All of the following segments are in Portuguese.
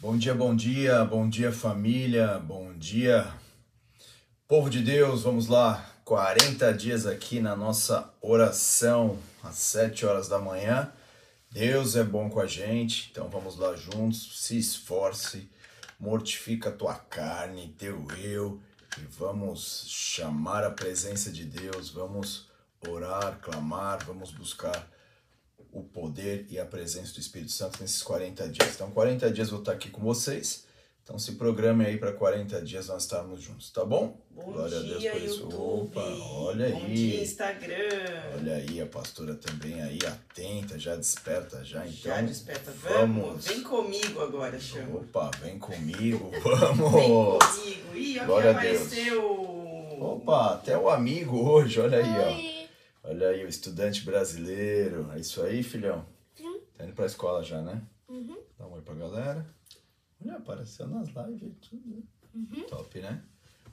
Bom dia, bom dia, bom dia família, bom dia povo de Deus, vamos lá, 40 dias aqui na nossa oração às 7 horas da manhã. Deus é bom com a gente, então vamos lá juntos, se esforce, mortifica a tua carne, teu eu e vamos chamar a presença de Deus, vamos orar, clamar, vamos buscar o poder e a presença do Espírito Santo nesses 40 dias. Então, 40 dias eu vou estar aqui com vocês. Então, se programe aí para 40 dias nós estarmos juntos, tá bom? Bom Glória dia, a Deus por isso. YouTube. Opa, olha Bom aí. dia, Instagram. Olha aí, a pastora também aí, atenta, já desperta já, então. Já desperta. Vamos. vamos. Vem comigo agora, chama. Opa, vem comigo, Vem vamos! comigo. Ih, olha Glória quem a Deus. apareceu. Opa, até o amigo hoje, olha aí, ó. Olha aí, o estudante brasileiro. É isso aí, filhão? Sim. Tá indo pra escola já, né? Uhum. Dá um oi pra galera. Olha, apareceu nas lives e tudo. Uhum. Top, né?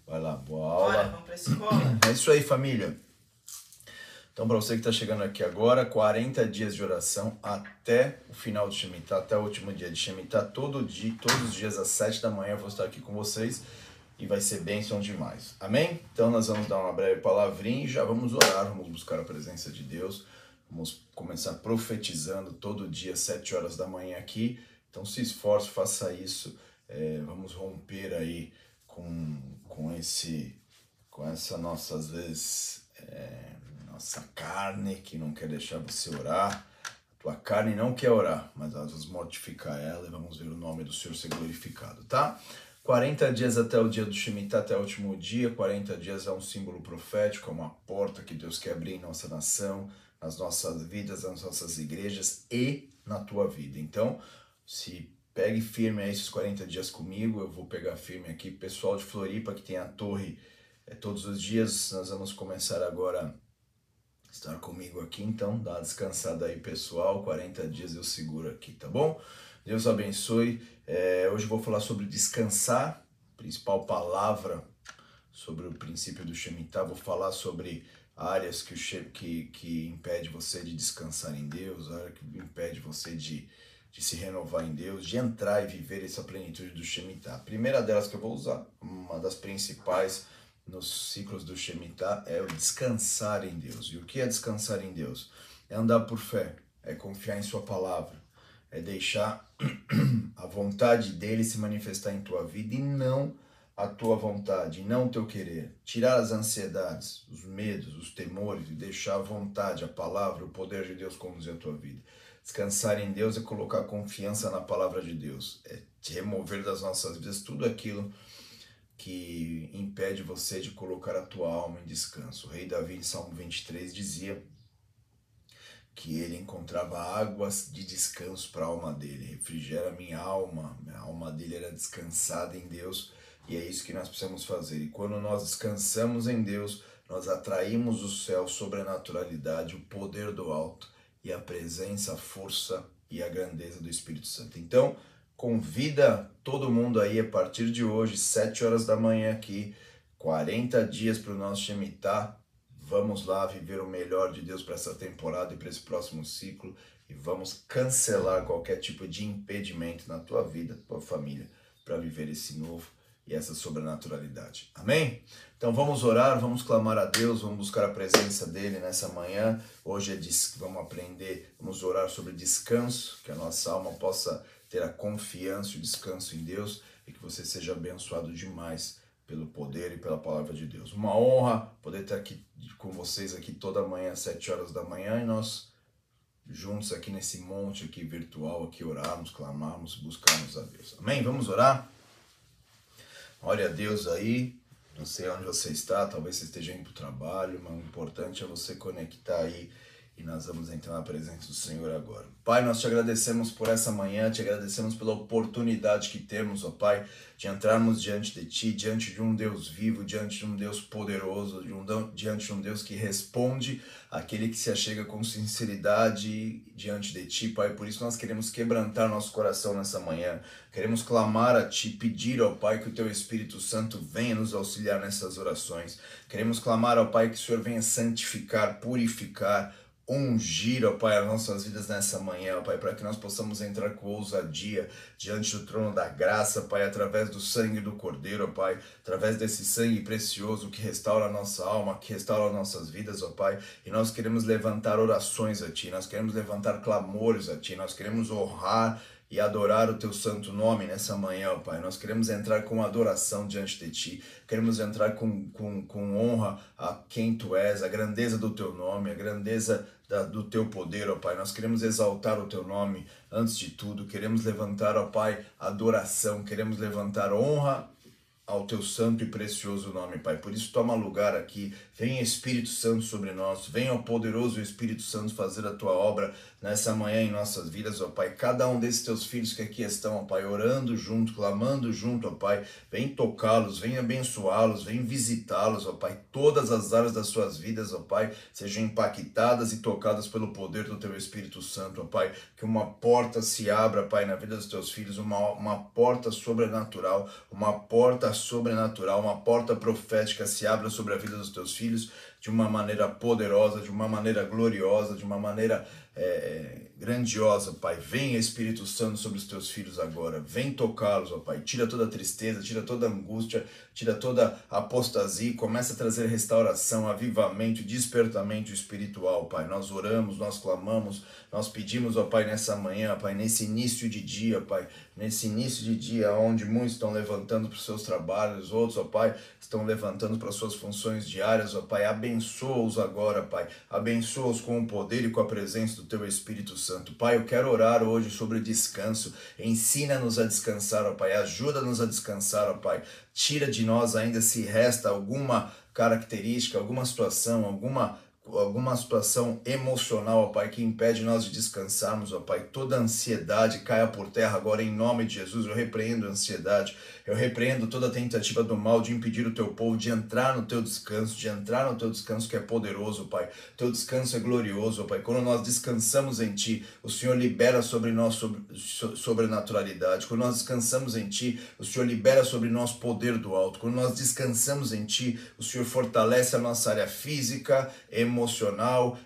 Vai lá, boa Bora, aula. vamos pra escola? É isso aí, família. Então, para você que está chegando aqui agora, 40 dias de oração até o final de Shemitah, até o último dia de Shemitah, todo dia, todos os dias às 7 da manhã eu vou estar aqui com vocês e vai ser bênção demais. Amém? Então, nós vamos dar uma breve palavrinha e já vamos orar, vamos buscar a presença de Deus. Vamos começar profetizando todo dia, 7 horas da manhã aqui. Então, se esforce, faça isso. É, vamos romper aí com, com esse com essa nossa, às vezes, é, nossa carne que não quer deixar você orar. A tua carne não quer orar, mas nós vamos mortificar ela e vamos ver o nome do Senhor ser glorificado, tá? 40 dias até o dia do Shemitah, até o último dia. 40 dias é um símbolo profético, é uma porta que Deus quer abrir em nossa nação, nas nossas vidas, nas nossas igrejas e na tua vida. Então, se pegue firme aí esses 40 dias comigo, eu vou pegar firme aqui. Pessoal de Floripa que tem a torre é, todos os dias, nós vamos começar agora a estar comigo aqui, então dá descansada aí, pessoal. 40 dias eu seguro aqui, tá bom? Deus abençoe. É, hoje vou falar sobre descansar, principal palavra sobre o princípio do Shemitah. Vou falar sobre áreas que, o que, que impede você de descansar em Deus, área que impede você de, de se renovar em Deus, de entrar e viver essa plenitude do Shemitah. A primeira delas que eu vou usar, uma das principais nos ciclos do Shemitah, é o descansar em Deus. E o que é descansar em Deus? É andar por fé, é confiar em Sua palavra, é deixar a vontade dele se manifestar em tua vida e não a tua vontade, e não o teu querer. Tirar as ansiedades, os medos, os temores e deixar a vontade, a palavra, o poder de Deus conduzir a tua vida. Descansar em Deus é colocar confiança na palavra de Deus, é remover das nossas vidas tudo aquilo que impede você de colocar a tua alma em descanso. O rei Davi, em Salmo 23, dizia que ele encontrava águas de descanso para a alma dele, refrigera minha alma, a alma dele era descansada em Deus, e é isso que nós precisamos fazer. E quando nós descansamos em Deus, nós atraímos o céu, sobrenaturalidade, o poder do alto e a presença, a força e a grandeza do Espírito Santo. Então, convida todo mundo aí a partir de hoje, 7 horas da manhã aqui, 40 dias para o nosso Shemitah. Vamos lá viver o melhor de Deus para essa temporada e para esse próximo ciclo e vamos cancelar qualquer tipo de impedimento na tua vida, tua família, para viver esse novo e essa sobrenaturalidade. Amém? Então vamos orar, vamos clamar a Deus, vamos buscar a presença dele nessa manhã. Hoje é vamos aprender, vamos orar sobre descanso, que a nossa alma possa ter a confiança e o descanso em Deus e que você seja abençoado demais pelo poder e pela palavra de Deus. Uma honra poder estar aqui com vocês aqui toda manhã às 7 horas da manhã e nós juntos aqui nesse monte aqui virtual aqui orarmos, clamarmos, buscarmos a Deus. Amém? Vamos orar? Olha a Deus aí, não sei onde você está, talvez você esteja indo para o trabalho, mas o importante é você conectar aí e nós vamos entrar na presença do Senhor agora. Pai, nós te agradecemos por essa manhã, te agradecemos pela oportunidade que temos, ó Pai, de entrarmos diante de Ti, diante de um Deus vivo, diante de um Deus poderoso, de um, diante de um Deus que responde aquele que se achega com sinceridade diante de Ti, Pai. Por isso nós queremos quebrantar nosso coração nessa manhã, queremos clamar a Ti, pedir, ó Pai, que o Teu Espírito Santo venha nos auxiliar nessas orações. Queremos clamar, ó Pai, que o Senhor venha santificar, purificar, ungir, ó Pai, as nossas vidas nessa manhã, ó Pai, para que nós possamos entrar com ousadia diante do trono da graça, Pai, através do sangue do Cordeiro, ó Pai, através desse sangue precioso que restaura a nossa alma, que restaura as nossas vidas, ó Pai, e nós queremos levantar orações a Ti, nós queremos levantar clamores a Ti, nós queremos honrar e adorar o teu santo nome nessa manhã, Pai. Nós queremos entrar com adoração diante de Ti, queremos entrar com, com, com honra a quem Tu és, a grandeza do Teu nome, a grandeza da, do Teu poder, ó Pai. Nós queremos exaltar o Teu nome antes de tudo, queremos levantar, ó Pai, adoração, queremos levantar honra ao teu santo e precioso nome, Pai. Por isso, toma lugar aqui. Venha Espírito Santo sobre nós. Venha o poderoso Espírito Santo fazer a tua obra nessa manhã em nossas vidas, ó Pai. Cada um desses teus filhos que aqui estão, ó Pai, orando junto, clamando junto, ó Pai. Vem tocá-los, vem abençoá-los, vem visitá-los, ó Pai. Todas as áreas das suas vidas, ó Pai, sejam impactadas e tocadas pelo poder do teu Espírito Santo, ó Pai. Que uma porta se abra, Pai, na vida dos teus filhos, uma, uma porta sobrenatural, uma porta sobrenatural, uma porta profética se abra sobre a vida dos teus filhos de uma maneira poderosa, de uma maneira gloriosa, de uma maneira é, grandiosa, Pai. Vem, Espírito Santo, sobre os teus filhos agora. Vem tocá-los, ó Pai. Tira toda a tristeza, tira toda a angústia, tira toda a apostasia. Começa a trazer restauração, avivamento, despertamento espiritual, Pai. Nós oramos, nós clamamos, nós pedimos, ó Pai, nessa manhã, Pai, nesse início de dia, Pai. Nesse início de dia, onde muitos estão levantando para os seus trabalhos, outros, ó Pai, estão levantando para as suas funções diárias, ó Pai. Abençoa-os agora, Pai. Abençoa-os com o poder e com a presença do Teu Espírito Santo. Pai, eu quero orar hoje sobre descanso. Ensina-nos a descansar, ó Pai. Ajuda-nos a descansar, ó Pai. Tira de nós ainda se resta alguma característica, alguma situação, alguma alguma situação emocional, ó Pai, que impede nós de descansarmos, ó Pai. Toda ansiedade caia por terra agora em nome de Jesus. Eu repreendo a ansiedade. Eu repreendo toda tentativa do mal de impedir o teu povo de entrar no teu descanso, de entrar no teu descanso que é poderoso, Pai. Teu descanso é glorioso, Pai. Quando nós descansamos em Ti, o Senhor libera sobre nós sobre, sobrenaturalidade. Quando nós descansamos em Ti, o Senhor libera sobre nós poder do alto. Quando nós descansamos em Ti, o Senhor fortalece a nossa área física, emocional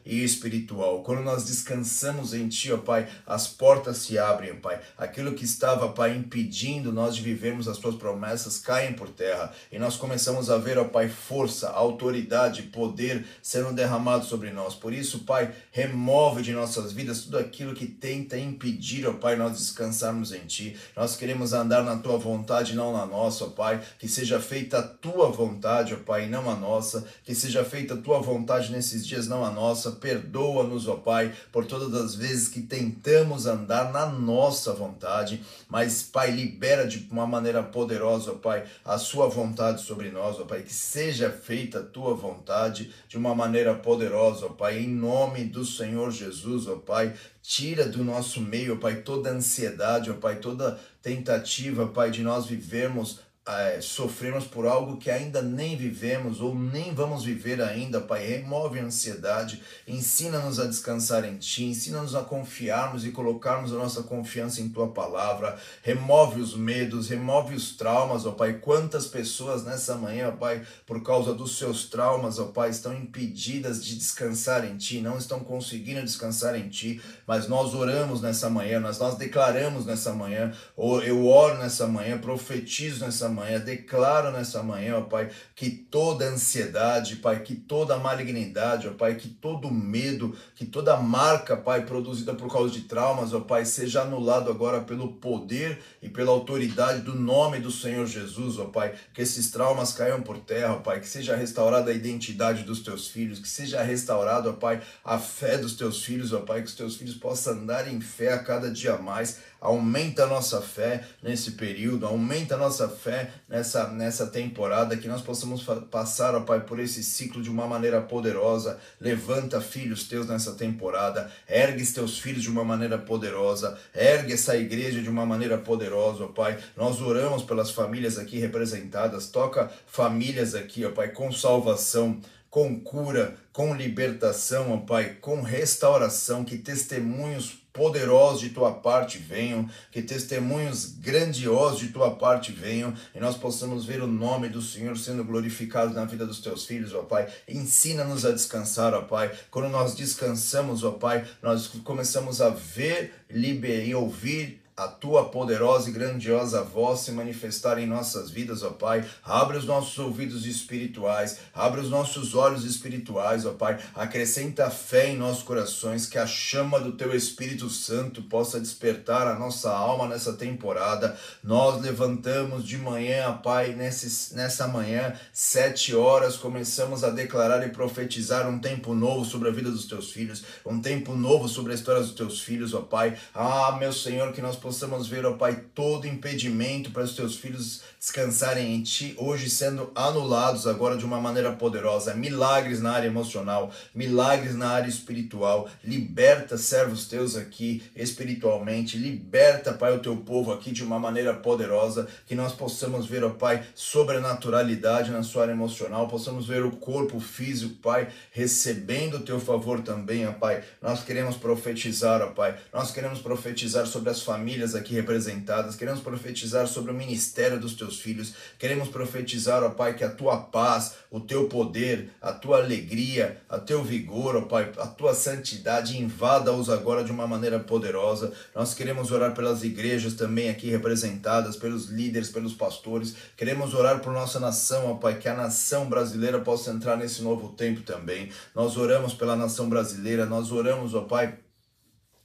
e espiritual. Quando nós descansamos em Ti, ó Pai, as portas se abrem, Pai. Aquilo que estava, Pai, impedindo nós de vivermos as Tuas promessas caem por terra e nós começamos a ver, ó Pai, força, autoridade, poder sendo derramado sobre nós. Por isso, Pai, remove de nossas vidas tudo aquilo que tenta impedir, ó Pai, nós descansarmos em Ti. Nós queremos andar na Tua vontade, não na nossa, ó Pai. Que seja feita a Tua vontade, ó Pai, não a nossa. Que seja feita a Tua vontade nesses dias, não a nossa. Perdoa-nos, ó Pai, por todas as vezes que tentamos andar na nossa vontade. Mas, Pai, libera de uma maneira poderosa, ó Pai, a sua vontade sobre nós, ó Pai, que seja feita a tua vontade de uma maneira poderosa, ó Pai, em nome do Senhor Jesus, ó Pai, tira do nosso meio, ó Pai, toda ansiedade, ó Pai, toda tentativa, Pai, de nós vivermos é, sofremos por algo que ainda nem vivemos ou nem vamos viver ainda, Pai. Remove a ansiedade, ensina-nos a descansar em Ti, ensina-nos a confiarmos e colocarmos a nossa confiança em Tua palavra. Remove os medos, remove os traumas, ó Pai. Quantas pessoas nessa manhã, ó Pai, por causa dos seus traumas, ó Pai, estão impedidas de descansar em Ti, não estão conseguindo descansar em Ti, mas nós oramos nessa manhã, nós, nós declaramos nessa manhã, eu oro nessa manhã, profetizo nessa manhã manhã, declaro nessa manhã, ó Pai, que toda ansiedade, Pai, que toda malignidade, ó Pai, que todo medo, que toda marca, Pai, produzida por causa de traumas, ó Pai, seja anulado agora pelo poder e pela autoridade do nome do Senhor Jesus, ó Pai, que esses traumas caiam por terra, ó Pai, que seja restaurada a identidade dos teus filhos, que seja restaurado, ó Pai, a fé dos teus filhos, ó Pai, que os teus filhos possam andar em fé a cada dia mais, aumenta a nossa fé nesse período, aumenta a nossa fé nessa, nessa temporada, que nós possamos passar, ó Pai, por esse ciclo de uma maneira poderosa. Levanta filhos teus nessa temporada, ergue teus filhos de uma maneira poderosa, ergue essa igreja de uma maneira poderosa, ó Pai. Nós oramos pelas famílias aqui representadas, toca famílias aqui, ó Pai, com salvação com cura, com libertação, ó Pai, com restauração, que testemunhos poderosos de tua parte venham, que testemunhos grandiosos de tua parte venham e nós possamos ver o nome do Senhor sendo glorificado na vida dos teus filhos, ó Pai. Ensina-nos a descansar, ó Pai. Quando nós descansamos, ó Pai, nós começamos a ver, liber e ouvir a tua poderosa e grandiosa voz se manifestar em nossas vidas, ó Pai. Abre os nossos ouvidos espirituais, abre os nossos olhos espirituais, ó Pai. Acrescenta fé em nossos corações, que a chama do teu Espírito Santo possa despertar a nossa alma nessa temporada. Nós levantamos de manhã, ó Pai, nessa manhã, sete horas, começamos a declarar e profetizar um tempo novo sobre a vida dos teus filhos, um tempo novo sobre a história dos teus filhos, ó Pai. Ah, meu Senhor, que nós possamos ver, ó Pai, todo impedimento para os teus filhos descansarem em Ti, hoje sendo anulados agora de uma maneira poderosa. Milagres na área emocional, milagres na área espiritual. Liberta servos teus aqui espiritualmente. Liberta, Pai, o teu povo aqui de uma maneira poderosa. Que nós possamos ver, ó Pai, sobrenaturalidade na sua área emocional. Possamos ver o corpo físico, Pai, recebendo o teu favor também, ó Pai. Nós queremos profetizar, ó Pai. Nós queremos profetizar sobre as famílias famílias aqui representadas, queremos profetizar sobre o ministério dos teus filhos, queremos profetizar, ó Pai, que a tua paz, o teu poder, a tua alegria, o teu vigor, ó Pai, a tua santidade invada-os agora de uma maneira poderosa. Nós queremos orar pelas igrejas também aqui representadas, pelos líderes, pelos pastores, queremos orar por nossa nação, ó Pai, que a nação brasileira possa entrar nesse novo tempo também. Nós oramos pela nação brasileira, nós oramos, ó Pai,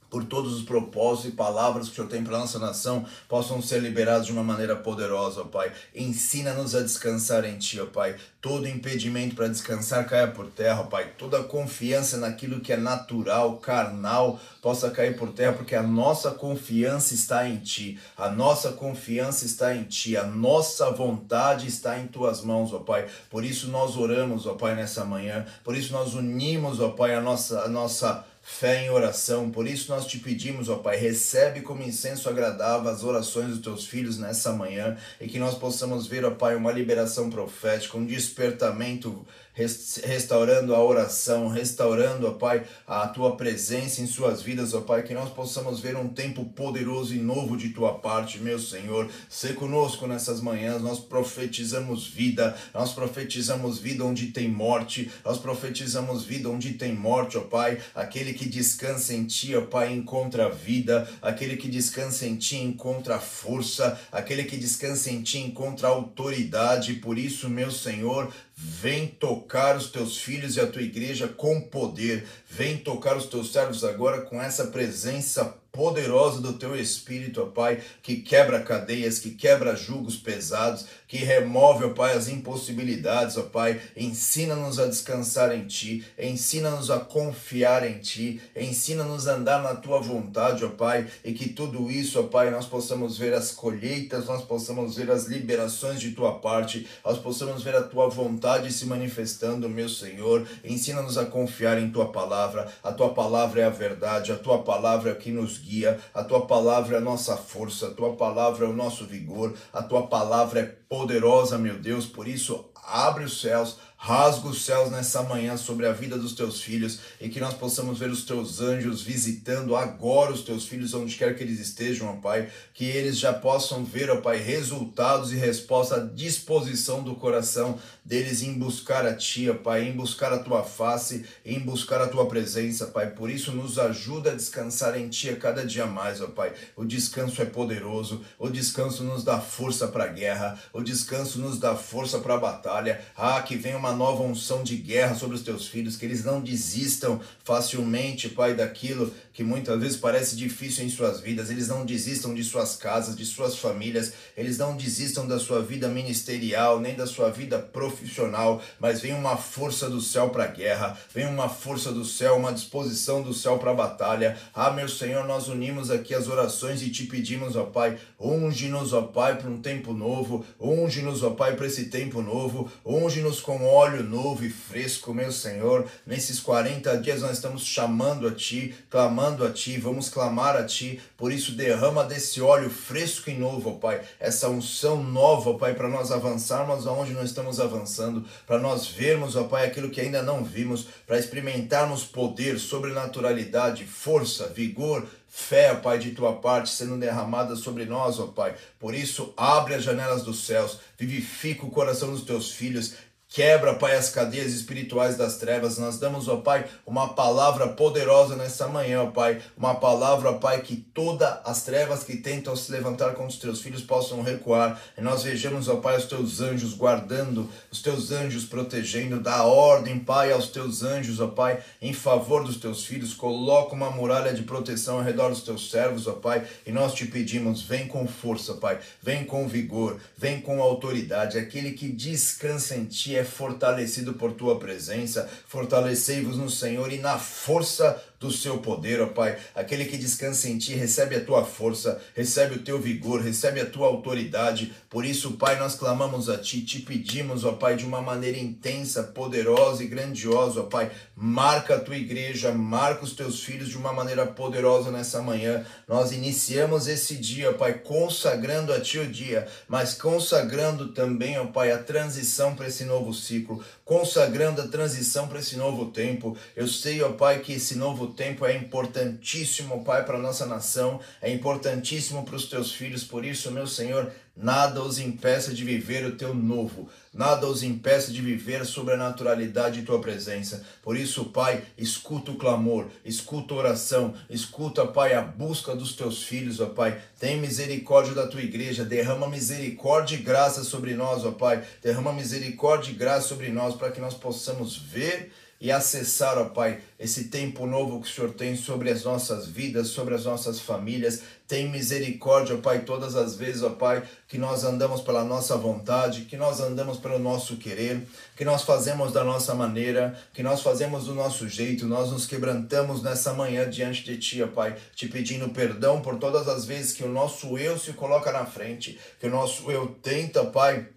por todos os propósitos e palavras que o Senhor tem para a nossa nação possam ser liberados de uma maneira poderosa, ó Pai. Ensina-nos a descansar em Ti, ó Pai. Todo impedimento para descansar caia por terra, ó Pai. Toda confiança naquilo que é natural, carnal, possa cair por terra, porque a nossa confiança está em Ti. A nossa confiança está em Ti. A nossa vontade está em Tuas mãos, ó Pai. Por isso nós oramos, ó Pai, nessa manhã. Por isso nós unimos, ó Pai, a nossa, a nossa fé em oração. Por isso nós te pedimos, ó Pai, recebe como incenso agradável as orações dos teus filhos nessa manhã e que nós possamos ver, ó Pai, uma liberação profética, um despertamento restaurando a oração, restaurando, ó Pai, a tua presença em suas vidas, ó Pai, que nós possamos ver um tempo poderoso e novo de tua parte, meu Senhor. Se conosco nessas manhãs, nós profetizamos vida, nós profetizamos vida onde tem morte, nós profetizamos vida onde tem morte, ó Pai. Aquele que descansa em ti, ó Pai, encontra vida, aquele que descansa em ti encontra força, aquele que descansa em ti encontra autoridade. Por isso, meu Senhor, Vem tocar os teus filhos e a tua igreja com poder. Vem tocar os teus servos agora com essa presença poderosa do teu Espírito, ó Pai, que quebra cadeias, que quebra julgos pesados, que remove, ó Pai, as impossibilidades, ó Pai. Ensina-nos a descansar em Ti, ensina-nos a confiar em Ti, ensina-nos a andar na Tua vontade, ó Pai, e que tudo isso, ó Pai, nós possamos ver as colheitas, nós possamos ver as liberações de Tua parte, nós possamos ver a Tua vontade se manifestando, meu Senhor. Ensina-nos a confiar em Tua palavra, a Tua palavra é a verdade, a Tua palavra é o que nos guia, a tua palavra é a nossa força, a tua palavra é o nosso vigor, a tua palavra é poderosa, meu Deus, por isso abre os céus, Rasga os céus nessa manhã sobre a vida dos teus filhos e que nós possamos ver os teus anjos visitando agora os teus filhos, onde quer que eles estejam, ó Pai. Que eles já possam ver, ó Pai, resultados e resposta à disposição do coração deles em buscar a Ti, ó Pai, em buscar a Tua face, em buscar a Tua presença, Pai. Por isso, nos ajuda a descansar em Ti a cada dia mais, ó Pai. O descanso é poderoso, o descanso nos dá força para a guerra, o descanso nos dá força para a batalha. Ah, que venha uma nova unção de guerra sobre os teus filhos, que eles não desistam facilmente, Pai, daquilo que muitas vezes parece difícil em suas vidas, eles não desistam de suas casas, de suas famílias, eles não desistam da sua vida ministerial, nem da sua vida profissional, mas vem uma força do céu para a guerra, vem uma força do céu, uma disposição do céu para a batalha. Ah, meu Senhor, nós unimos aqui as orações e te pedimos, ó Pai, unge-nos, ó Pai, para um tempo novo, unge-nos, ó Pai, para esse tempo novo, unge-nos com óleo novo e fresco, meu Senhor. Nesses 40 dias nós estamos chamando a Ti, clamando a Ti, vamos clamar a Ti, por isso derrama desse óleo fresco e novo, ó Pai, essa unção nova, ó Pai, para nós avançarmos aonde nós estamos avançando, para nós vermos, ó Pai, aquilo que ainda não vimos, para experimentarmos poder, sobrenaturalidade, força, vigor, fé, ó Pai, de tua parte sendo derramada sobre nós, ó Pai. Por isso, abre as janelas dos céus, vivifica o coração dos teus filhos, Quebra, Pai, as cadeias espirituais das trevas. Nós damos, ó Pai, uma palavra poderosa nessa manhã, ó Pai. Uma palavra, ó Pai, que todas as trevas que tentam se levantar contra os teus filhos possam recuar. E nós vejamos, ó Pai, os teus anjos guardando, os teus anjos protegendo. Dá ordem, Pai, aos teus anjos, ó Pai, em favor dos teus filhos. Coloca uma muralha de proteção ao redor dos teus servos, ó Pai. E nós te pedimos, vem com força, Pai. Vem com vigor, vem com autoridade. Aquele que descansa em ti é fortalecido por tua presença. Fortalecei-vos no Senhor e na força do seu poder, ó Pai. Aquele que descansa em ti recebe a tua força, recebe o teu vigor, recebe a tua autoridade. Por isso, Pai, nós clamamos a ti, te pedimos, ó Pai, de uma maneira intensa, poderosa e grandiosa, ó Pai. Marca a tua igreja, marca os teus filhos de uma maneira poderosa nessa manhã. Nós iniciamos esse dia, Pai, consagrando a ti o dia, mas consagrando também, ó Pai, a transição para esse novo ciclo, consagrando a transição para esse novo tempo. Eu sei, ó Pai, que esse novo tempo é importantíssimo, Pai, para a nossa nação, é importantíssimo para os teus filhos. Por isso, meu Senhor, nada os impeça de viver o teu novo, nada os impeça de viver a sobrenaturalidade de tua presença. Por isso, Pai, escuta o clamor, escuta a oração, escuta, Pai, a busca dos teus filhos, ó Pai. Tem misericórdia da tua igreja, derrama misericórdia e graça sobre nós, ó Pai. Derrama misericórdia e graça sobre nós para que nós possamos ver e acessar, ó Pai, esse tempo novo que o Senhor tem sobre as nossas vidas, sobre as nossas famílias. Tem misericórdia, ó Pai, todas as vezes, ó Pai, que nós andamos pela nossa vontade, que nós andamos pelo nosso querer, que nós fazemos da nossa maneira, que nós fazemos do nosso jeito, nós nos quebrantamos nessa manhã diante de Ti, ó Pai, te pedindo perdão por todas as vezes que o nosso eu se coloca na frente, que o nosso eu tenta, Pai,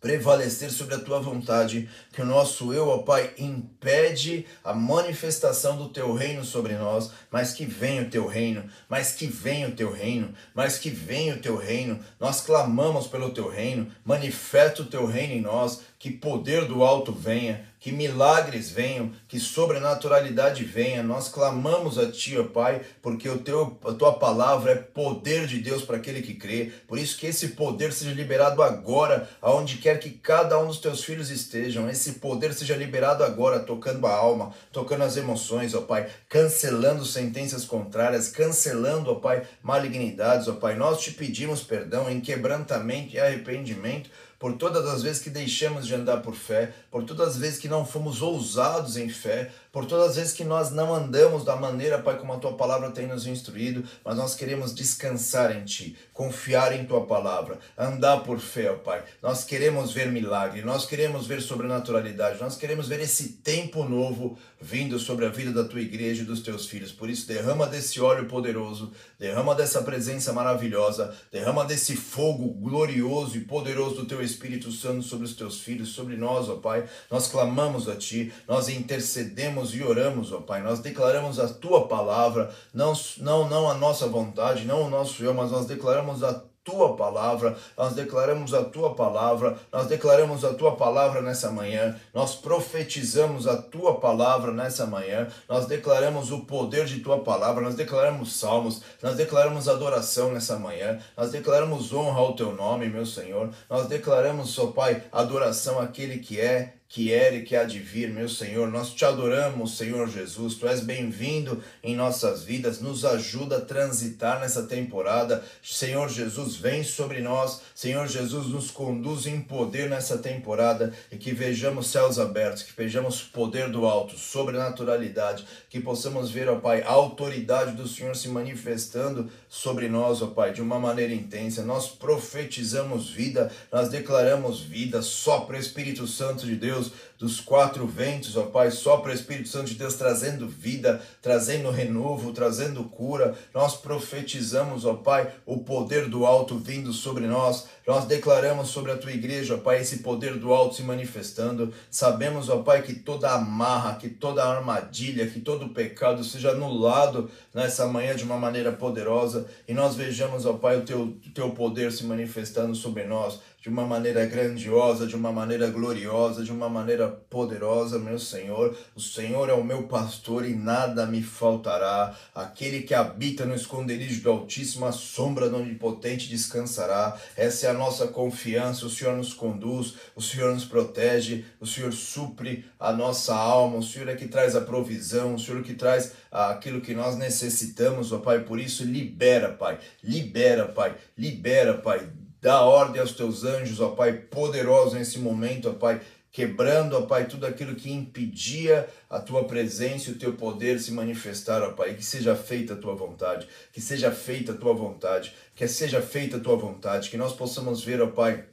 prevalecer sobre a tua vontade, que o nosso eu, ó Pai, impede a manifestação do teu reino sobre nós, mas que venha o teu reino, mas que venha o teu reino, mas que venha o teu reino. Nós clamamos pelo teu reino, manifesta o teu reino em nós, que poder do alto venha, que milagres venham, que sobrenaturalidade venha. Nós clamamos a Ti, ó Pai, porque o teu, a Tua palavra é poder de Deus para aquele que crê. Por isso que esse poder seja liberado agora, aonde quer que cada um dos Teus filhos estejam. Esse poder seja liberado agora, tocando a alma, tocando as emoções, ó Pai, cancelando sentenças contrárias, cancelando, ó Pai, malignidades, ó Pai. Nós te pedimos perdão em quebrantamento e arrependimento por todas as vezes que deixamos de andar por fé, por todas as vezes que não fomos ousados em fé, por todas as vezes que nós não andamos da maneira, Pai, como a tua palavra tem nos instruído, mas nós queremos descansar em ti, confiar em tua palavra, andar por fé, Pai. Nós queremos ver milagre, nós queremos ver sobrenaturalidade, nós queremos ver esse tempo novo vindo sobre a vida da tua igreja e dos teus filhos. Por isso, derrama desse óleo poderoso, derrama dessa presença maravilhosa, derrama desse fogo glorioso e poderoso do teu Espírito Santo sobre os teus filhos, sobre nós, ó Pai. Nós clamamos a ti, nós intercedemos e oramos, ó Pai. Nós declaramos a tua palavra, não, não, não a nossa vontade, não o nosso eu, mas nós declaramos a tua palavra, nós declaramos a tua palavra, nós declaramos a tua palavra nessa manhã, nós profetizamos a tua palavra nessa manhã, nós declaramos o poder de tua palavra, nós declaramos salmos, nós declaramos adoração nessa manhã, nós declaramos honra ao teu nome, meu Senhor, nós declaramos, ó Pai, adoração àquele que é, que era e que há de vir, meu Senhor. Nós te adoramos, Senhor Jesus. Tu és bem-vindo em nossas vidas. Nos ajuda a transitar nessa temporada. Senhor Jesus, vem sobre nós. Senhor Jesus, nos conduz em poder nessa temporada e que vejamos céus abertos, que vejamos poder do alto, sobrenaturalidade, que possamos ver, ó Pai, a autoridade do Senhor se manifestando sobre nós, ó Pai, de uma maneira intensa. Nós profetizamos vida, nós declaramos vida só para o Espírito Santo de Deus Deus, dos quatro ventos, ó Pai, sopra o Espírito Santo de Deus trazendo vida, trazendo renovo, trazendo cura. Nós profetizamos, ó Pai, o poder do alto vindo sobre nós. Nós declaramos sobre a tua igreja, Pai, esse poder do alto se manifestando. Sabemos, ó Pai, que toda amarra, que toda armadilha, que todo pecado seja anulado nessa manhã de uma maneira poderosa e nós vejamos, ó Pai, o teu, teu poder se manifestando sobre nós de uma maneira grandiosa, de uma maneira gloriosa, de uma maneira poderosa, meu Senhor. O Senhor é o meu pastor e nada me faltará. Aquele que habita no esconderijo do Altíssimo, a sombra do Onipotente descansará. Essa é a nossa confiança. O Senhor nos conduz, o Senhor nos protege, o Senhor supre a nossa alma, o Senhor é que traz a provisão, o Senhor que traz aquilo que nós necessitamos, ó Pai. Por isso, libera, Pai. Libera, Pai. Libera, Pai Dá ordem aos teus anjos, ó Pai, poderoso nesse momento, ó Pai, quebrando, ó Pai, tudo aquilo que impedia a tua presença e o teu poder se manifestar, ó Pai. Que seja feita a tua vontade, que seja feita a tua vontade, que seja feita a tua vontade, que nós possamos ver, ó Pai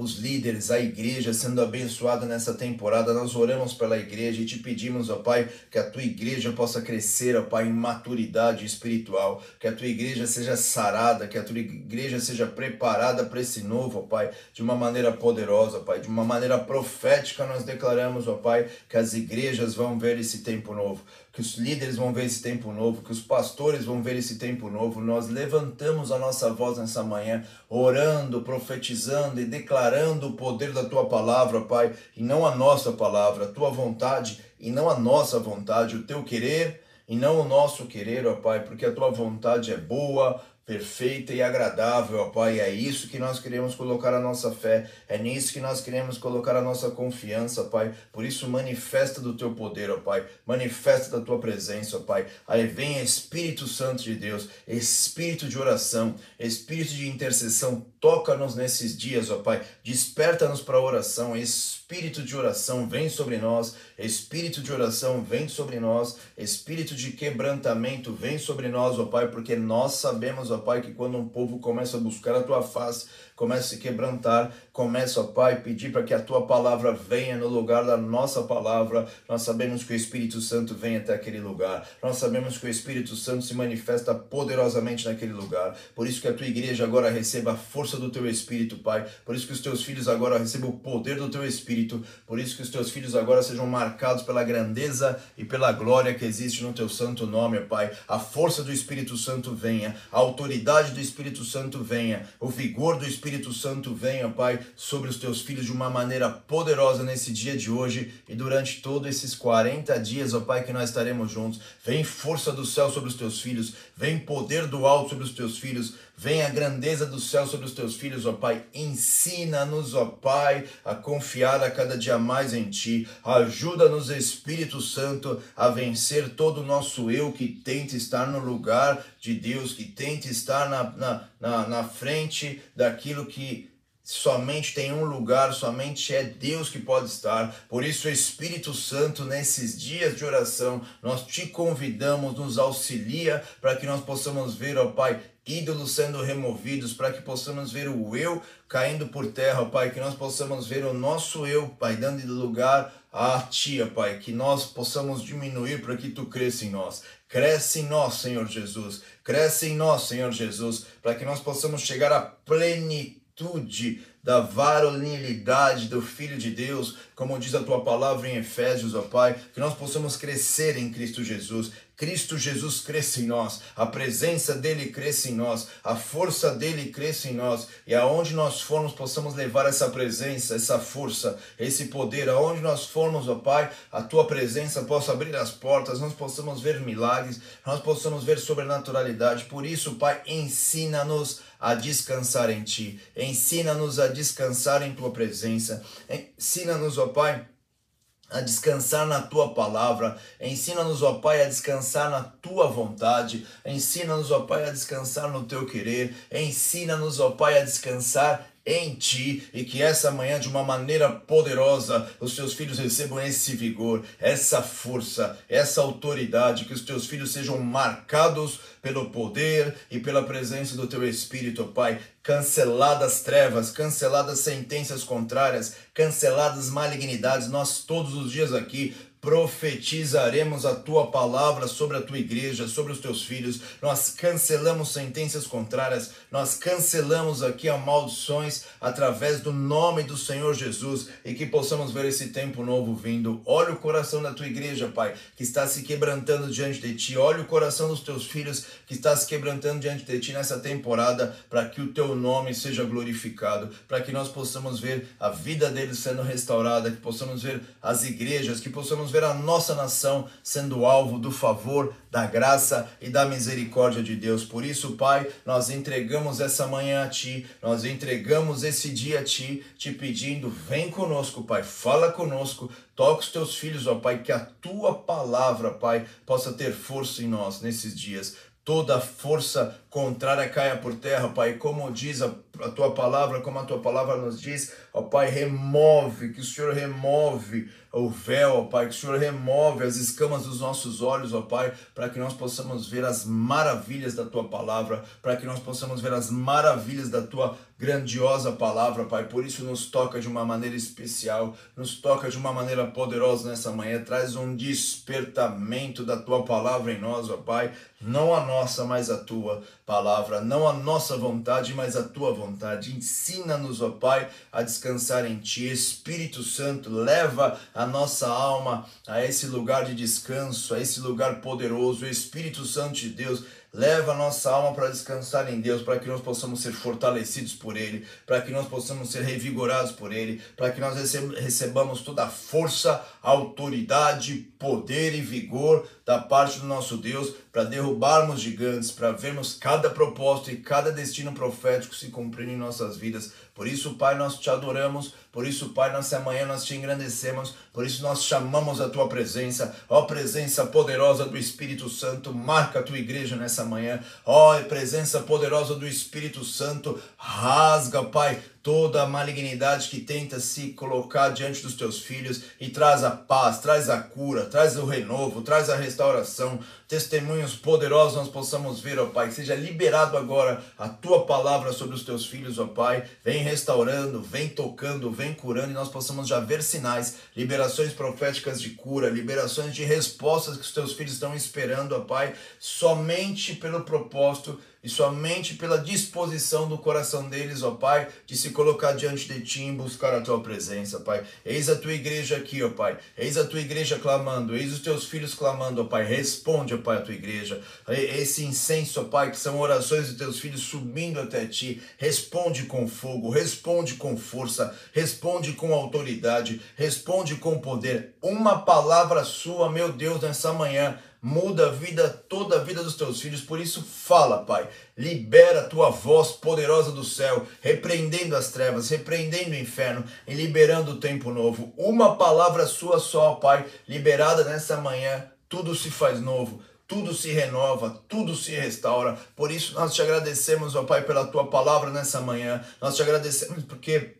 os líderes, a igreja sendo abençoada nessa temporada. Nós oramos pela igreja e te pedimos, ó Pai, que a tua igreja possa crescer, ó Pai, em maturidade espiritual, que a tua igreja seja sarada, que a tua igreja seja preparada para esse novo, ó Pai, de uma maneira poderosa, Pai, de uma maneira profética. Nós declaramos, ó Pai, que as igrejas vão ver esse tempo novo que os líderes vão ver esse tempo novo, que os pastores vão ver esse tempo novo. Nós levantamos a nossa voz nessa manhã, orando, profetizando e declarando o poder da tua palavra, Pai, e não a nossa palavra, a tua vontade e não a nossa vontade, o teu querer e não o nosso querer, ó Pai, porque a tua vontade é boa, perfeita e agradável, ó Pai. É isso que nós queremos colocar a nossa fé, é nisso que nós queremos colocar a nossa confiança, Pai. Por isso, manifesta do teu poder, ó Pai, manifesta da tua presença, ó Pai. Aí vem Espírito Santo de Deus, Espírito de oração, Espírito de intercessão, toca-nos nesses dias, ó Pai. Desperta-nos para a oração, Espírito de oração vem sobre nós, Espírito de oração vem sobre nós, Espírito de quebrantamento vem sobre nós, ó Pai, porque nós sabemos, ó Pai, que quando um povo começa a buscar a tua face, começa a se quebrantar, começa, ó Pai, pedir para que a tua palavra venha no lugar da nossa palavra. Nós sabemos que o Espírito Santo vem até aquele lugar. Nós sabemos que o Espírito Santo se manifesta poderosamente naquele lugar. Por isso que a tua igreja agora receba a força do teu Espírito, Pai. Por isso que os teus filhos agora recebam o poder do teu Espírito. Por isso que os teus filhos agora sejam marcados pela grandeza e pela glória que existe no teu santo nome, Pai. A força do Espírito Santo venha, a autoridade do Espírito Santo venha, o vigor do Espírito Santo venha, Pai, sobre os teus filhos de uma maneira poderosa nesse dia de hoje e durante todos esses 40 dias, ó Pai, que nós estaremos juntos. Vem força do céu sobre os teus filhos, vem poder do alto sobre os teus filhos, vem a grandeza do céu sobre os teus filhos, ó Pai. Ensina-nos, ó Pai, a confiar a cada dia mais em Ti. Ajuda-nos, Espírito Santo, a vencer todo o nosso eu que tenta estar no lugar de Deus, que tenta estar na, na, na, na frente daquilo que somente tem um lugar, somente é Deus que pode estar. Por isso, Espírito Santo, nesses dias de oração, nós te convidamos, nos auxilia para que nós possamos ver, ó Pai, ídolos sendo removidos, para que possamos ver o eu caindo por terra, ó Pai, que nós possamos ver o nosso eu, Pai, dando lugar a Ti, ó Pai, que nós possamos diminuir para que Tu cresça em nós. Cresce em nós, Senhor Jesus. Cresce em nós, Senhor Jesus, para que nós possamos chegar à plenitude da varonilidade do Filho de Deus, como diz a tua palavra em Efésios, ó Pai, que nós possamos crescer em Cristo Jesus. Cristo Jesus cresça em nós, a presença dele cresça em nós, a força dele cresça em nós, e aonde nós formos possamos levar essa presença, essa força, esse poder, aonde nós formos, ó Pai, a tua presença possa abrir as portas, nós possamos ver milagres, nós possamos ver sobrenaturalidade. Por isso, Pai, ensina-nos a descansar em Ti. Ensina-nos a descansar em Tua presença. Ensina-nos, ó Pai, a descansar na tua palavra. Ensina-nos, ó Pai, a descansar na tua vontade. Ensina-nos, ó Pai, a descansar no teu querer. Ensina-nos, ó Pai, a descansar em ti e que essa manhã, de uma maneira poderosa, os teus filhos recebam esse vigor, essa força, essa autoridade, que os teus filhos sejam marcados pelo poder e pela presença do teu Espírito, Pai. Canceladas trevas, canceladas sentenças contrárias, canceladas malignidades, nós todos os dias aqui profetizaremos a tua palavra sobre a tua igreja, sobre os teus filhos. Nós cancelamos sentenças contrárias, nós cancelamos aqui a maldições através do nome do Senhor Jesus e que possamos ver esse tempo novo vindo. Olha o coração da tua igreja, Pai, que está se quebrantando diante de ti. Olha o coração dos teus filhos que está se quebrantando diante de ti nessa temporada, para que o teu nome seja glorificado, para que nós possamos ver a vida deles sendo restaurada, que possamos ver as igrejas, que possamos ver a nossa nação sendo alvo do favor, da graça e da misericórdia de Deus. Por isso, Pai, nós entregamos essa manhã a Ti, nós entregamos esse dia a Ti, te pedindo, vem conosco, Pai, fala conosco, toca os teus filhos, ó Pai, que a Tua palavra, Pai, possa ter força em nós nesses dias toda força contrária caia por terra, Pai. Como diz a, a, tua palavra, como a tua palavra nos diz, ó Pai, remove, que o Senhor remove o véu, ó Pai, que o Senhor remove as escamas dos nossos olhos, ó Pai, para que nós possamos ver as maravilhas da tua palavra, para que nós possamos ver as maravilhas da tua grandiosa palavra, Pai. Por isso nos toca de uma maneira especial, nos toca de uma maneira poderosa nessa manhã, traz um despertamento da tua palavra em nós, ó Pai, não a nossa, mas a tua palavra, não a nossa vontade, mas a tua vontade. Ensina-nos, ó Pai, a descansar em ti. Espírito Santo, leva a nossa alma a esse lugar de descanso, a esse lugar poderoso. Espírito Santo de Deus, Leva a nossa alma para descansar em Deus, para que nós possamos ser fortalecidos por Ele, para que nós possamos ser revigorados por Ele, para que nós recebamos toda a força, autoridade, poder e vigor da parte do nosso Deus para derrubarmos gigantes, para vermos cada propósito e cada destino profético se cumprir em nossas vidas. Por isso, Pai, nós te adoramos, por isso, Pai, nessa manhã nós te engrandecemos, por isso nós chamamos a tua presença, ó presença poderosa do Espírito Santo, marca a tua igreja nessa manhã, ó presença poderosa do Espírito Santo, rasga, Pai, toda a malignidade que tenta se colocar diante dos teus filhos e traz a paz, traz a cura, traz o renovo, traz a restauração, testemunhos poderosos nós possamos ver, ó Pai, que seja liberado agora a tua palavra sobre os teus filhos, ó Pai, vem restaurando, vem tocando, vem curando e nós possamos já ver sinais, liberações proféticas de cura, liberações de respostas que os teus filhos estão esperando, ó Pai, somente pelo propósito e somente pela disposição do coração deles, ó Pai, de se colocar diante de Ti e buscar a Tua presença, Pai. Eis a Tua igreja aqui, ó Pai. Eis a Tua igreja clamando, eis os Teus filhos clamando, ó Pai. Responde, ó Pai, a Tua igreja. Esse incenso, ó Pai, que são orações de Teus filhos subindo até Ti. Responde com fogo, responde com força, responde com autoridade, responde com poder. Uma palavra Sua, meu Deus, nessa manhã muda a vida, toda a vida dos teus filhos. Por isso, fala, Pai. Libera a tua voz poderosa do céu, repreendendo as trevas, repreendendo o inferno e liberando o tempo novo. Uma palavra sua só, Pai, liberada nessa manhã, tudo se faz novo tudo se renova, tudo se restaura. Por isso nós te agradecemos, ó Pai, pela tua palavra nessa manhã. Nós te agradecemos porque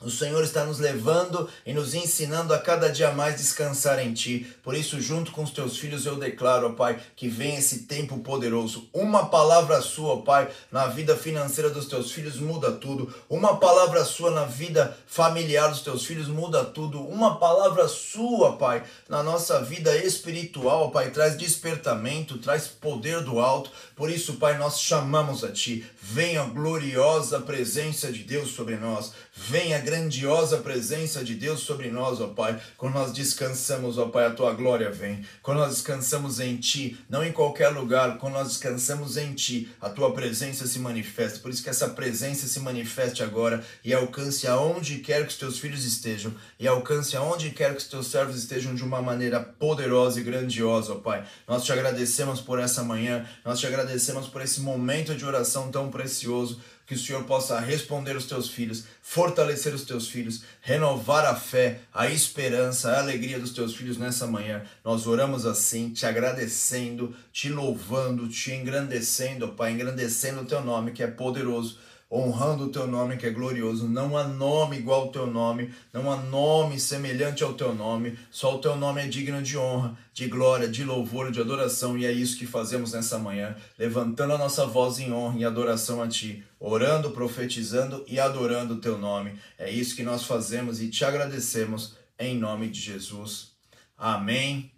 o Senhor está nos levando e nos ensinando a cada dia mais descansar em Ti. Por isso, junto com os Teus filhos, eu declaro, ó Pai, que vem esse tempo poderoso. Uma palavra Sua, ó Pai, na vida financeira dos Teus filhos muda tudo. Uma palavra Sua na vida familiar dos Teus filhos muda tudo. Uma palavra Sua, Pai, na nossa vida espiritual, Pai, traz despertamento, traz poder do alto. Por isso, Pai, nós chamamos a Ti. Venha a gloriosa presença de Deus sobre nós. Venha a grandiosa presença de Deus sobre nós, ó Pai. Quando nós descansamos, ó Pai, a tua glória vem. Quando nós descansamos em Ti, não em qualquer lugar, quando nós descansamos em Ti, a tua presença se manifesta. Por isso que essa presença se manifeste agora e alcance aonde quer que os teus filhos estejam e alcance aonde quer que os teus servos estejam de uma maneira poderosa e grandiosa, ó Pai. Nós te agradecemos por essa manhã, nós te agradecemos por esse momento de oração tão precioso que o Senhor possa responder os teus filhos, fortalecer os teus filhos, renovar a fé, a esperança, a alegria dos teus filhos nessa manhã. Nós oramos assim, te agradecendo, te louvando, te engrandecendo, Pai, engrandecendo o teu nome que é poderoso honrando o teu nome que é glorioso. Não há nome igual ao teu nome, não há nome semelhante ao teu nome. Só o teu nome é digno de honra, de glória, de louvor, de adoração. E é isso que fazemos nessa manhã, levantando a nossa voz em honra e adoração a ti, orando, profetizando e adorando o teu nome. É isso que nós fazemos e te agradecemos em nome de Jesus. Amém.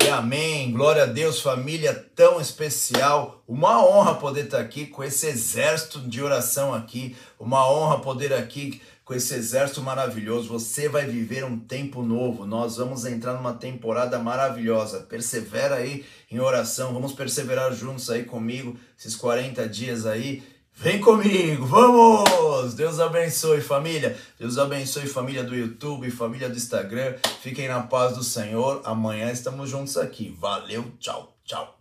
E amém. Glória a Deus, família tão especial. Uma honra poder estar aqui com esse exército de oração aqui. Uma honra poder aqui com esse exército maravilhoso. Você vai viver um tempo novo. Nós vamos entrar numa temporada maravilhosa. Persevera aí em oração. Vamos perseverar juntos aí comigo esses 40 dias aí. Vem comigo, vamos! Deus abençoe, família. Deus abençoe, família do YouTube, família do Instagram. Fiquem na paz do Senhor. Amanhã estamos juntos aqui. Valeu, tchau, tchau.